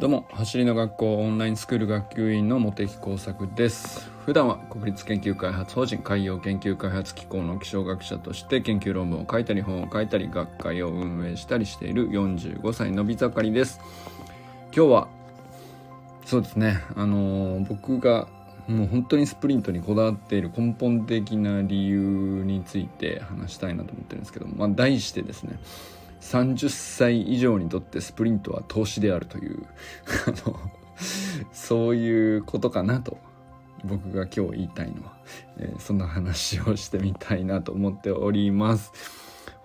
どうも走りの学校オンラインスクール学級委員の茂木耕作です。普段は国立研究開発法人海洋研究開発機構の気象学者として研究論文を書いたり本を書いたり学会を運営したりしている45歳のび盛りです。今日はそうですね。あのー、僕がもう本当にスプリントにこだわっている根本的な理由について話したいなと思ってるんですけど、まあ、題してですね30歳以上にとってスプリントは投資であるというあのそういうことかなと僕が今日言いたいのは、えー、そんな話をしてみたいなと思っております。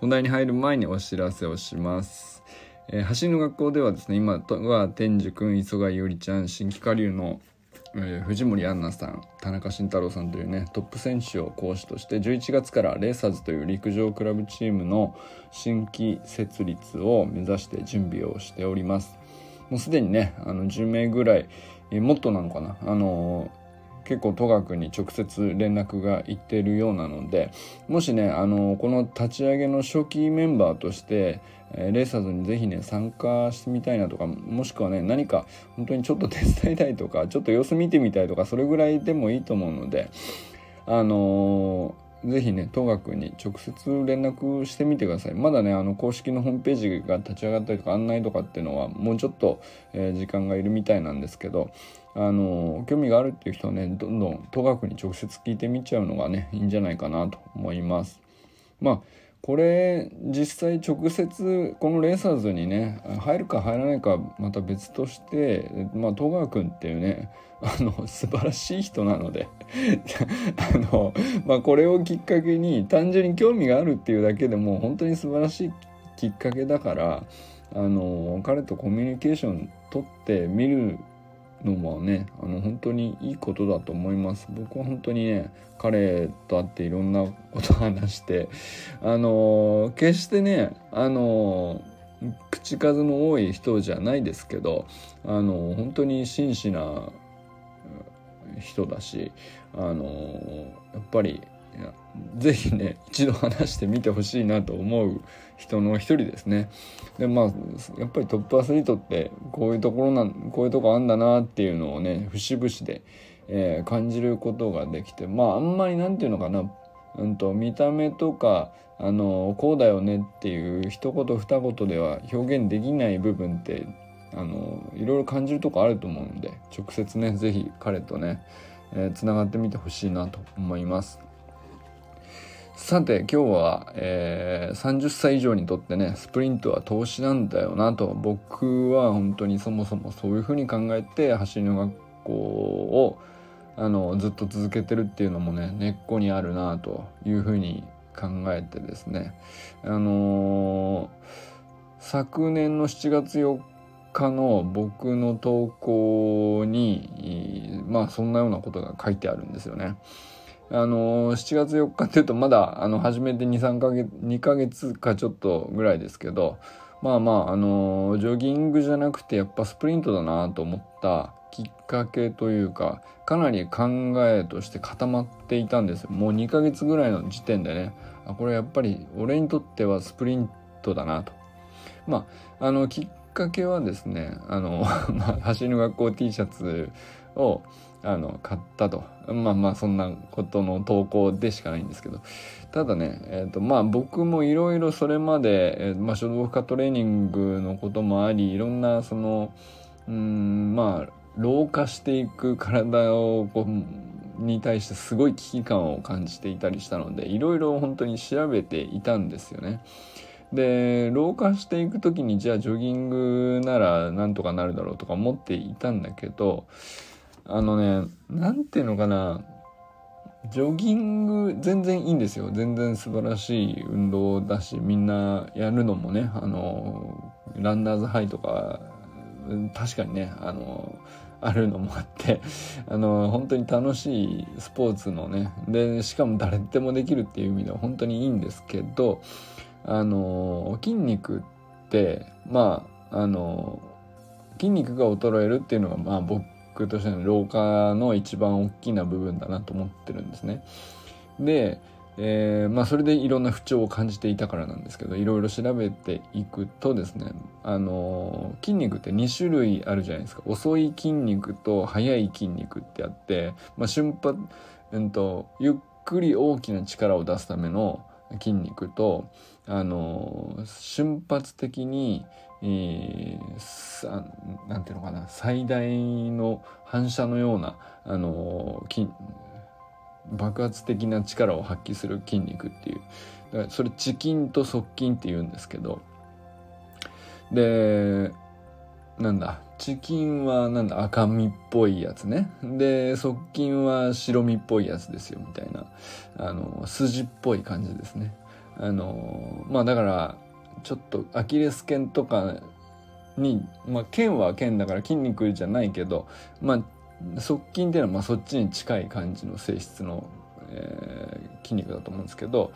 本題に入る前にお知らせをします。えー、走りの学校ではですね今は天寿くん磯貝よりちゃん新規下流のえー、藤森杏奈さん田中慎太郎さんというねトップ選手を講師として11月からレーサーズという陸上クラブチームの新規設立を目指して準備をしております。もうすでにねあの10名ぐらい、え、もっとなのかな？あのー、結構戸学に直接連絡がいってるようなのでもしねあのこの立ち上げの初期メンバーとしてえレーサーズにぜひね参加してみたいなとかもしくはね何か本当にちょっと 手伝いたいとかちょっと様子見てみたいとかそれぐらいでもいいと思うのであのー、ぜひね戸学に直接連絡してみてください。まだねあの公式のホームページが立ち上がったりとか案内とかっていうのはもうちょっと、えー、時間がいるみたいなんですけどあの興味があるっていう人はねどんどん戸学に直接聞いてみちゃうのがねいいんじゃないかなと思います。まあこれ実際直接このレーサーズにね入るか入らないかまた別としてまあ戸川君っていうねあの素晴らしい人なので あの、まあ、これをきっかけに単純に興味があるっていうだけでも本当に素晴らしいきっかけだからあの彼とコミュニケーション取ってみるのはねあの本当にいいことだと思います。僕は本当にね彼と会っていろんなこと話してあの決してねあの口数の多い人じゃないですけどあの本当に真摯な人だしあのやっぱりいやぜひね一度話してみてほしいなと思う人の一人ですね。でまあやっぱりトップアスリートってこういうところなんこういうとこあんだなっていうのをね節々で、えー、感じることができてまああんまり何て言うのかな、うんと、見た目とかあのこうだよねっていう一言二言では表現できない部分ってあのいろいろ感じるとこあると思うので直接ね是非彼とねつな、えー、がってみてほしいなと思います。さて今日は、えー、30歳以上にとってねスプリントは投資なんだよなと僕は本当にそもそもそういうふうに考えて走りの学校をあのずっと続けてるっていうのもね根っこにあるなというふうに考えてですねあのー、昨年の7月4日の僕の投稿にまあそんなようなことが書いてあるんですよね。あのー7月4日っていうとまだあの始めて23ヶ月2ヶ月かちょっとぐらいですけどまあまああのジョギングじゃなくてやっぱスプリントだなと思ったきっかけというかかなり考えとして固まっていたんですよ。もう2ヶ月ぐらいの時点でね。あこれやっぱり俺にとってはスプリントだなと。まああのきっかけはですねあの、走りの学校 T シャツをあの買ったとまあまあそんなことの投稿でしかないんですけどただね、えーとまあ、僕もいろいろそれまで、えーまあ、書道負荷トレーニングのこともありいろんなそのうんまあ老化していく体をこうに対してすごい危機感を感じていたりしたのでいろいろ本当に調べていたんですよね。で老化していく時にじゃあジョギングならなんとかなるだろうとか思っていたんだけどあのね何ていうのかな。ジョギング全然いいんですよ。全然素晴らしい運動だしみんなやるのもねあのランナーズハイとか確かにねあのあるのもあってあの本当に楽しいスポーツのねでしかも誰でもできるっていう意味では本当にいいんですけどあの筋肉ってまああの筋肉が衰えるっていうのがまあ僕クとしての老化の一番大きな部分だなと思ってるんですね。でえー、まあそれでいろんな不調を感じていたからなんですけどいろいろ調べていくとですねあの筋肉って2種類あるじゃないですか遅い筋肉と速い筋肉ってあって、まあ、瞬発、うんと、ゆっくり大きな力を出すための筋肉とあの瞬発的にえー、なんていうのかな最大の反射のようなあの筋爆発的な力を発揮する筋肉っていう。だからそれ遅筋と側筋って言うんですけど。でなんだ遅筋はなんだ赤身っぽいやつね。で側筋は白身っぽいやつですよみたいな。あの筋っぽい感じですね。あのまあだからちょっとアキレス腱とかにまあ腱は腱だから筋肉じゃないけどまあ側筋っていうのはまあそっちに近い感じの性質の、えー、筋肉だと思うんですけど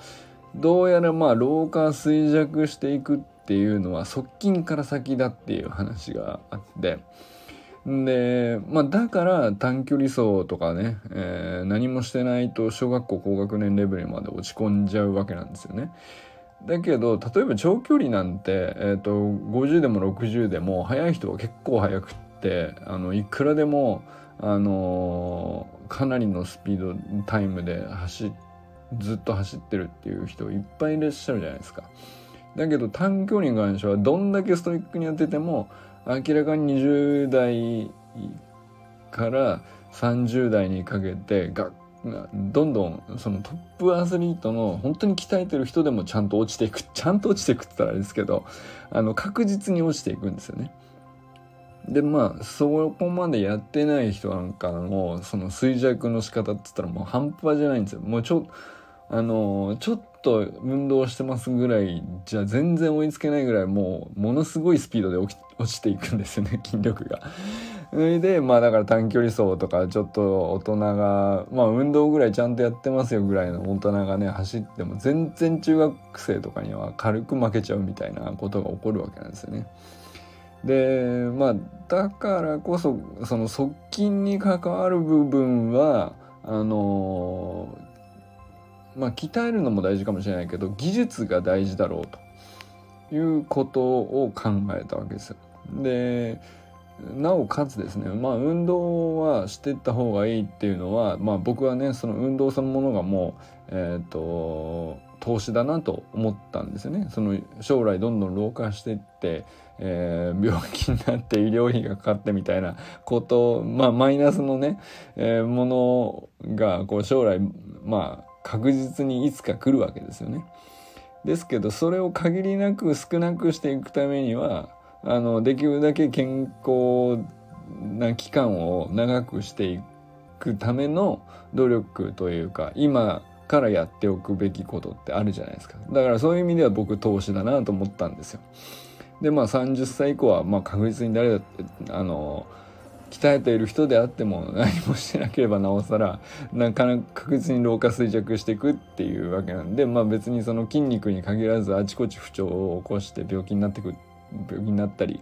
どうやらまあ老化衰弱していくっていうのは側筋から先だっていう話があってで、まあ、だから短距離走とかね、えー、何もしてないと小学校高学年レベルまで落ち込んじゃうわけなんですよね。だけど例えば長距離なんて、えーと、50でも60でも速い人は結構速くってあのいくらでもあのかなりのスピードタイムで走ずっと走ってるっていう人いっぱいいらっしゃるじゃないですか。だけど短距離に関してはどんだけストイックにやってても明らかに20代から30代にかけてがどんどんそのトップアスリートの本当に鍛えてる人でもちゃんと落ちていくちゃんと落ちていくって言ったらあれですけどあの確実に落ちていくんですよね。でまあそこまでやってない人なんかのその衰弱の仕方って言ったらもう半端じゃないんですよ。もうちょあのちょっと運動してますぐらいじゃ全然追いつけないぐらいもうものすごいスピードで落ちていくんですよね 筋力が。それでまあだから短距離走とかちょっと大人がまあ運動ぐらいちゃんとやってますよぐらいの大人がね走っても全然中学生とかには軽く負けちゃうみたいなことが起こるわけなんですよね。でまあだからこそその側近に関わる部分はあのまあ鍛えるのも大事かもしれないけど技術が大事だろうということを考えたわけですよ。でなおかつですねまあ運動はしていった方がいいっていうのはまあ僕はねその運動そのものがもうえっ、ー、と投資だなと思ったんですよね。その将来どんどん老化していって、えー、病気になって医療費がかかってみたいなことまあマイナスのね、えー、ものがこう将来まあ確実にいつか来るわけですよね。ですけどそれを限りなく少なくしていくためにはあのできるだけ健康な期間を長くしていくための努力というか今からやっておくべきことってあるじゃないですかだからそういう意味では僕投資だなと思ったんですよでまあ30歳以降はまあ確実に誰だってあの鍛えている人であっても何もしてなければなおさらなかなか確実に老化衰弱していくっていうわけなんでまあ別にその筋肉に限らずあちこち不調を起こして病気になってく病気になったり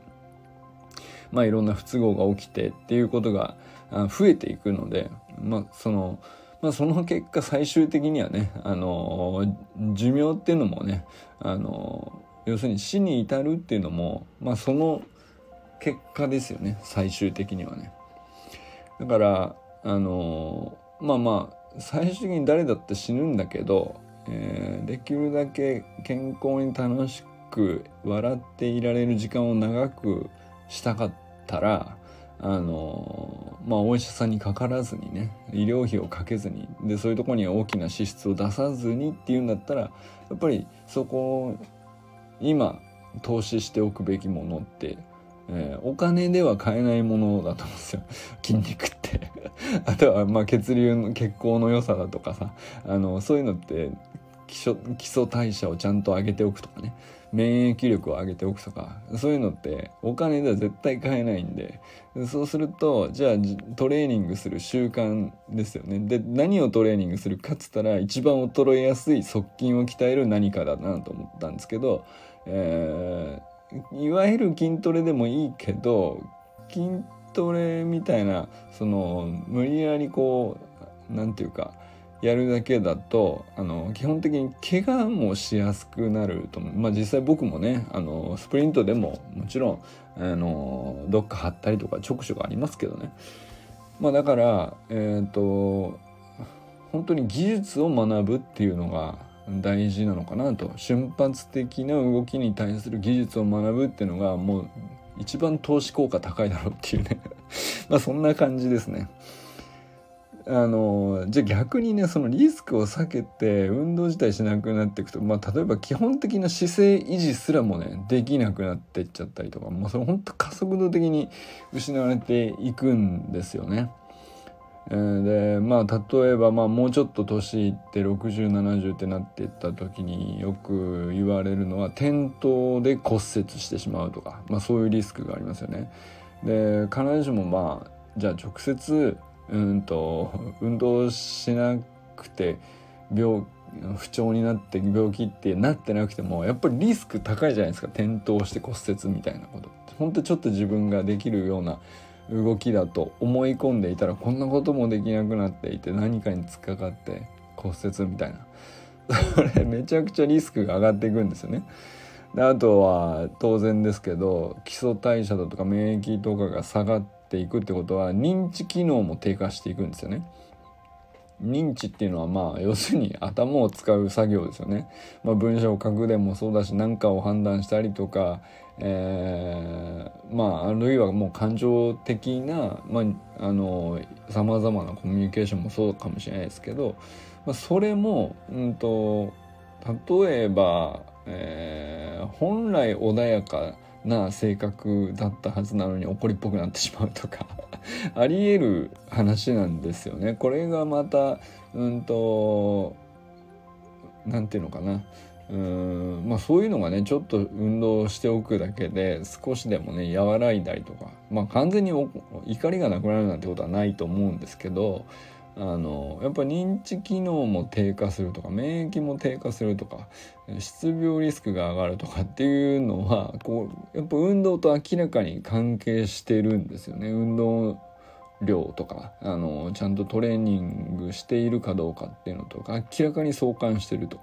まあいろんな不都合が起きてっていうことが増えていくのでまあそのまあ、その結果最終的にはね、あの寿命っていうのもね、あの要するに死に至るっていうのも、まあ、その結果ですよね最終的にはね。だからあのまあまあ最終的に誰だって死ぬんだけど、えー、できるだけ健康に楽しく笑っていられる時間を長くしたかったらあのまあお医者さんにかからずにね医療費をかけずにでそういうとこには大きな支出を出さずにっていうんだったらやっぱりそこを今投資しておくべきものって、えー、お金では買えないものだと思うんですよ。筋肉って。あとはまあ血流の血行の良さだとかさ。あのそういうのって基礎基礎代謝をちゃんと上げておくとかね。免疫力を上げておくとか。そういうのってお金では絶対買えないんで。そうするとじゃあトレーニングする習慣ですよね。で何をトレーニングするかっつったら一番衰えやすい側筋を鍛える何かだなと思ったんですけど、えー、いわゆる筋トレでもいいけど筋トレみたいなその無理やりこう何て言うかやるだけだとあの基本的に怪我もしやすくなると思う、まあ、実際僕もねあのスプリントでももちろんあのどっか張ったりとか直所がありますけどね、まあ、だからえっ、ー、と本当に技術を学ぶっていうのが大事なのかなと瞬発的な動きに対する技術を学ぶっていうのがもう一番投資効果高いだろうっていうね まあそんな感じですね。あのじゃあ逆にねそのリスクを避けて運動自体しなくなっていくと、まあ、例えば基本的な姿勢維持すらもねできなくなっていっちゃったりとかもうそれ本当加速度的に失われていくんですよね。でまあ例えばまあもうちょっと年いって6070ってなっていった時によく言われるのは転倒で骨折してしまうとか、まあ、そういうリスクがありますよね。で必ずしもまあじゃあ直接うんと運動しなくて病不調になって病気ってなってなくてもやっぱりリスク高いじゃないですか転倒して骨折みたいなこと本当ちょっと自分ができるような動きだと思い込んでいたらこんなこともできなくなっていて何かに突っかかって骨折みたいな それめちゃくちゃリスクが上がっていくんですよね。であとは当然ですけど基礎代謝だとか免疫とかが下がっていくってことは認知機能も低下していくんですよね。認知っていうのはまあ要するに頭を使う作業ですよね。まあ、文章を書くでもそうだし何かを判断したりとか、えー、まああるいはもう感情的なまああのさまざまなコミュニケーションもそうかもしれないですけど、まあ、それも、うんと、例えば、えー、本来穏やかな性格だったはずなのに怒りっぽくなってしまうとか ありえる話なんですよね。これがまたうんと何て言うのかなうんまあそういうのがねちょっと運動しておくだけで少しでもね和らいだりとかまあ完全に怒りがなくなるなんてことはないと思うんですけどあのやっぱ認知機能も低下するとか免疫も低下するとか失病リスクが上がるとかっていうのはこうやっぱ運動と明らかに関係してるんですよね運動量とかあのちゃんとトレーニングしているかどうかっていうのとか明らかに相関してると。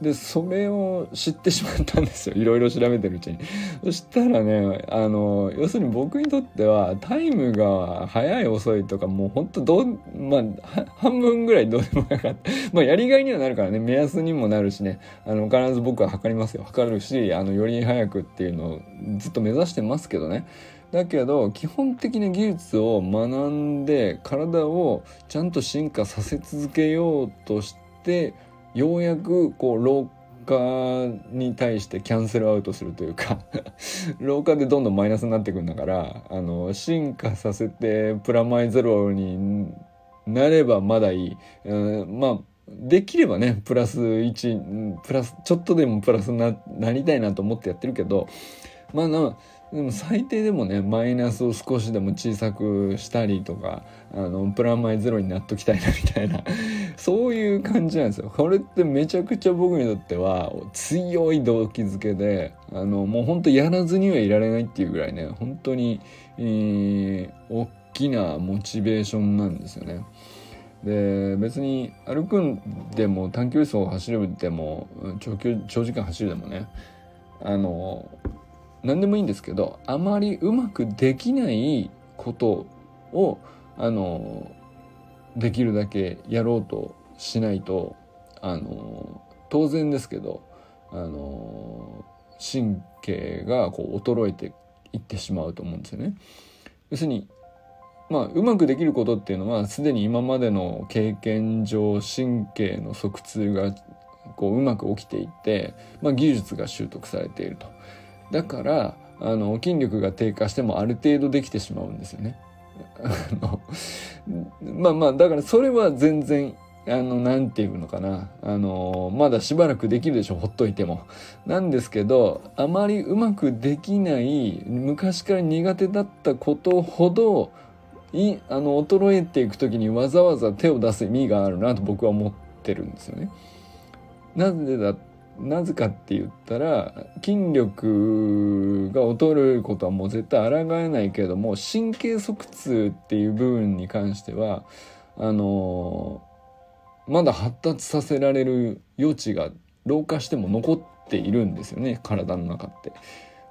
でそれを知ってしまったんですよ。いろいろ調べてるうちに。そしたらねあの要するに僕にとってはタイムが速い遅いとかもうほんとどうまあ半分ぐらいどうでもなかった。まあやりがいにはなるからね。目安にもなるしね。あの必ず僕は測りますよ。測るしあのより早くっていうのをずっと目指してますけどね。だけど基本的な技術を学んで体をちゃんと進化させ続けようとしてようやくこう老化に対してキャンセルアウトするというか 老化でどんどんマイナスになっていくんだからあの進化させてプラマイゼロになればまだいい、うん、まあできればねプラス1プラスちょっとでもプラスにななりたいなと思ってやってるけどまあなでも最低でもねマイナスを少しでも小さくしたりとかあのプラマイゼロになっときたいなみたいなそういう感じなんですよこれってめちゃくちゃ僕にとっては強い動機づけであのもうほんとやらずにはいられないっていうぐらいね本当に、えー、大きなモチベーションなんですよね。で別に歩くんでも短距離走を走るでも長距長時間走るでもねあの何でもいいんですけどあまりうまくできないことをあのできるだけやろうとしないとあの当然ですけどあの神経がこう衰えていってしまうと思うんですよね。要するにまあ、うまくできることっていうのはすでに今までの経験上神経の側痛がこううまく起きていって、まあ、技術が習得されていると。だからあの筋力が低下してもある程度できてしまうんですよね。まあまあだからそれは全然あの何て言うのかなあのまだしばらくできるでしょほっといても。なんですけどあまりうまくできない昔から苦手だったことほどいあの衰えていく時にわざわざ手を出す意味があるなと僕は思ってるんですよね。なぜだなぜかって言ったら筋力が衰えることはもう絶対抗えないけれども神経側痛っていう部分に関してはあのまだ発達させられる余地が老化しても残っているんですよね体の中って。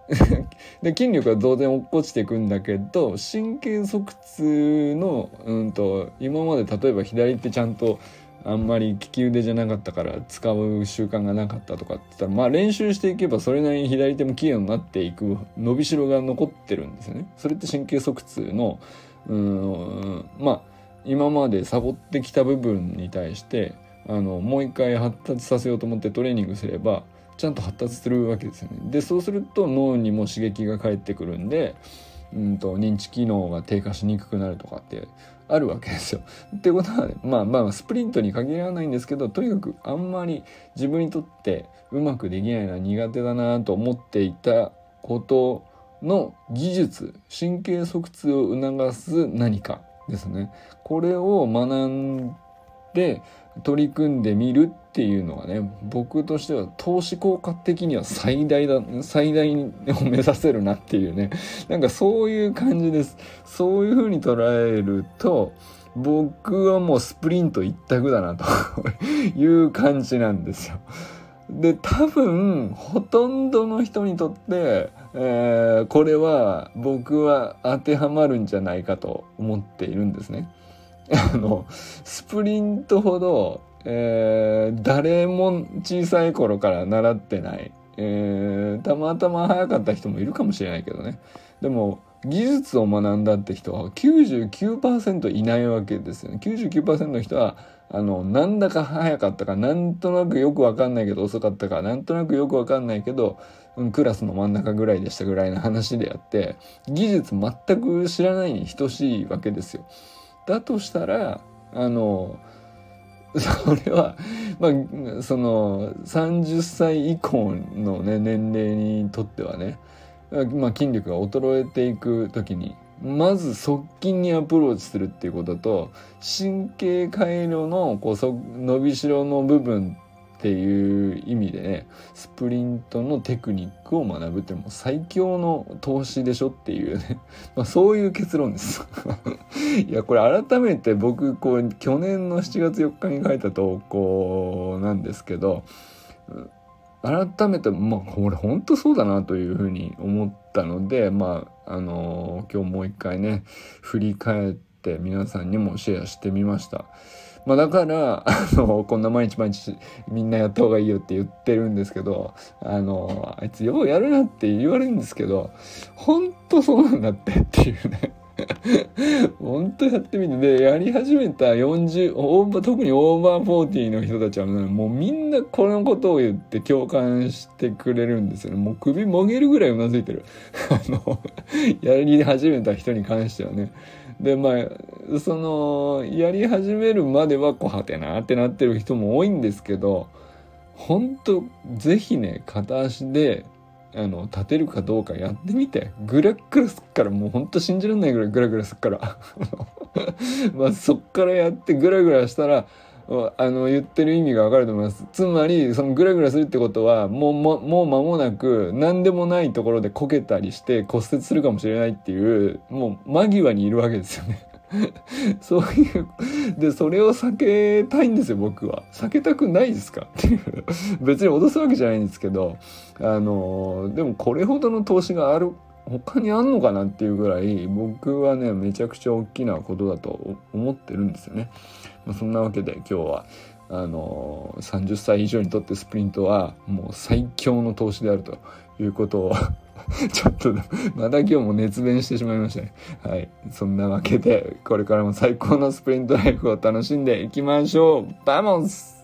で筋力は当然落っこちていくんだけど神経側痛の、うんと、今まで例えば左手ちゃんとあんまり利き腕じゃなかったから使う習慣がなかったとかって言ったらまあ練習していけばそれなりに左手も器用になっていく伸びしろが残ってるんですよね。それって神経側痛のうんまあ今までサボってきた部分に対してあのもう一回発達させようと思ってトレーニングすればちゃんと発達するわけですよね。でそうすると脳にも刺激が返ってくるんで、うんと、認知機能が低下しにくくなるとかってあるわけですよ。ってことは、ね、まあまあスプリントに限らないんですけどとにかくあんまり自分にとってうまくできないのは苦手だなと思っていたことの技術神経側通を促す何かですねこれを学んで取り組んでみるっていうのがね僕としては投資効果的には最大だ最大を目指せるなっていうねなんかそういう感じですそういう風に捉えると僕はもうスプリント一択だなという感じなんですよ。で多分ほとんどの人にとって、えー、これは僕は当てはまるんじゃないかと思っているんですね。あのスプリントほど、えー、誰も小さい頃から習ってない、えー、たまたま早かった人もいるかもしれないけどね。でも技術を学んだって人は99%いないわけですよね。99%の人はあのなんだか早かったかなんとなくよくわかんないけど遅かったかなんとなくよくわかんないけど、うん、クラスの真ん中ぐらいでしたぐらいの話であって技術全く知らないに等しいわけですよ。だとしたらあの それは、まあ、その30歳以降の、ね、年齢にとってはね、まあ、筋力が衰えていく時にまず側近にアプローチするっていうことと神経回路のこう伸びしろの部分っていう意味でねスプリントのテクニックを学ぶってもう最強の投資でしょっていうね、まあ、そういう結論です。いやこれ改めて僕こう去年の7月4日に書いた投稿なんですけど改めてまあこれ本当そうだなというふうに思ったのでまああのー、今日もう一回ね振り返ってって皆さんにもシェアしてみました。まあ、だから、あの、こんな毎日毎日みんなやった方がいいよって言ってるんですけど、あの、あいつようやるなって言われるんですけど、ほんとそうなんだってっていうね。本当やってみてでやり始めた40オーバー特にオーバーフォーティーの人たちは、ね、もうみんなこのことを言って共感してくれるんですよね。もう首もげるぐらいうなずいてる。あのやり始めた人に関してはね。でまあそのやり始めるまではこうはてなってなってる人も多いんですけど本当ぜひね片足であの立てるかどうかやってみてグラグラすっからもうほんと信じられないぐらいグラグラすっから まあそっからやってグラグラしたらあの言ってる意味がわかると思います。つまり、そのグラグラするってことは、もう、ももう間もなく、何でもないところでこけたりして骨折するかもしれないっていう、もう間際にいるわけですよね。そういう、で、それを避けたいんですよ、僕は。避けたくないですか？っていう。別に脅すわけじゃないんですけど、あの、でもこれほどの投資がある他にあんのかなっていうぐらい僕はねめちゃくちゃ大きなことだと思ってるんですよね。まあ、そんなわけで今日はあの、30歳以上にとってスプリントはもう最強の投資であるということを ちょっとまた今日も熱弁してしまいましたね。はい。そんなわけでこれからも最高のスプリントライフを楽しんでいきましょうバモンス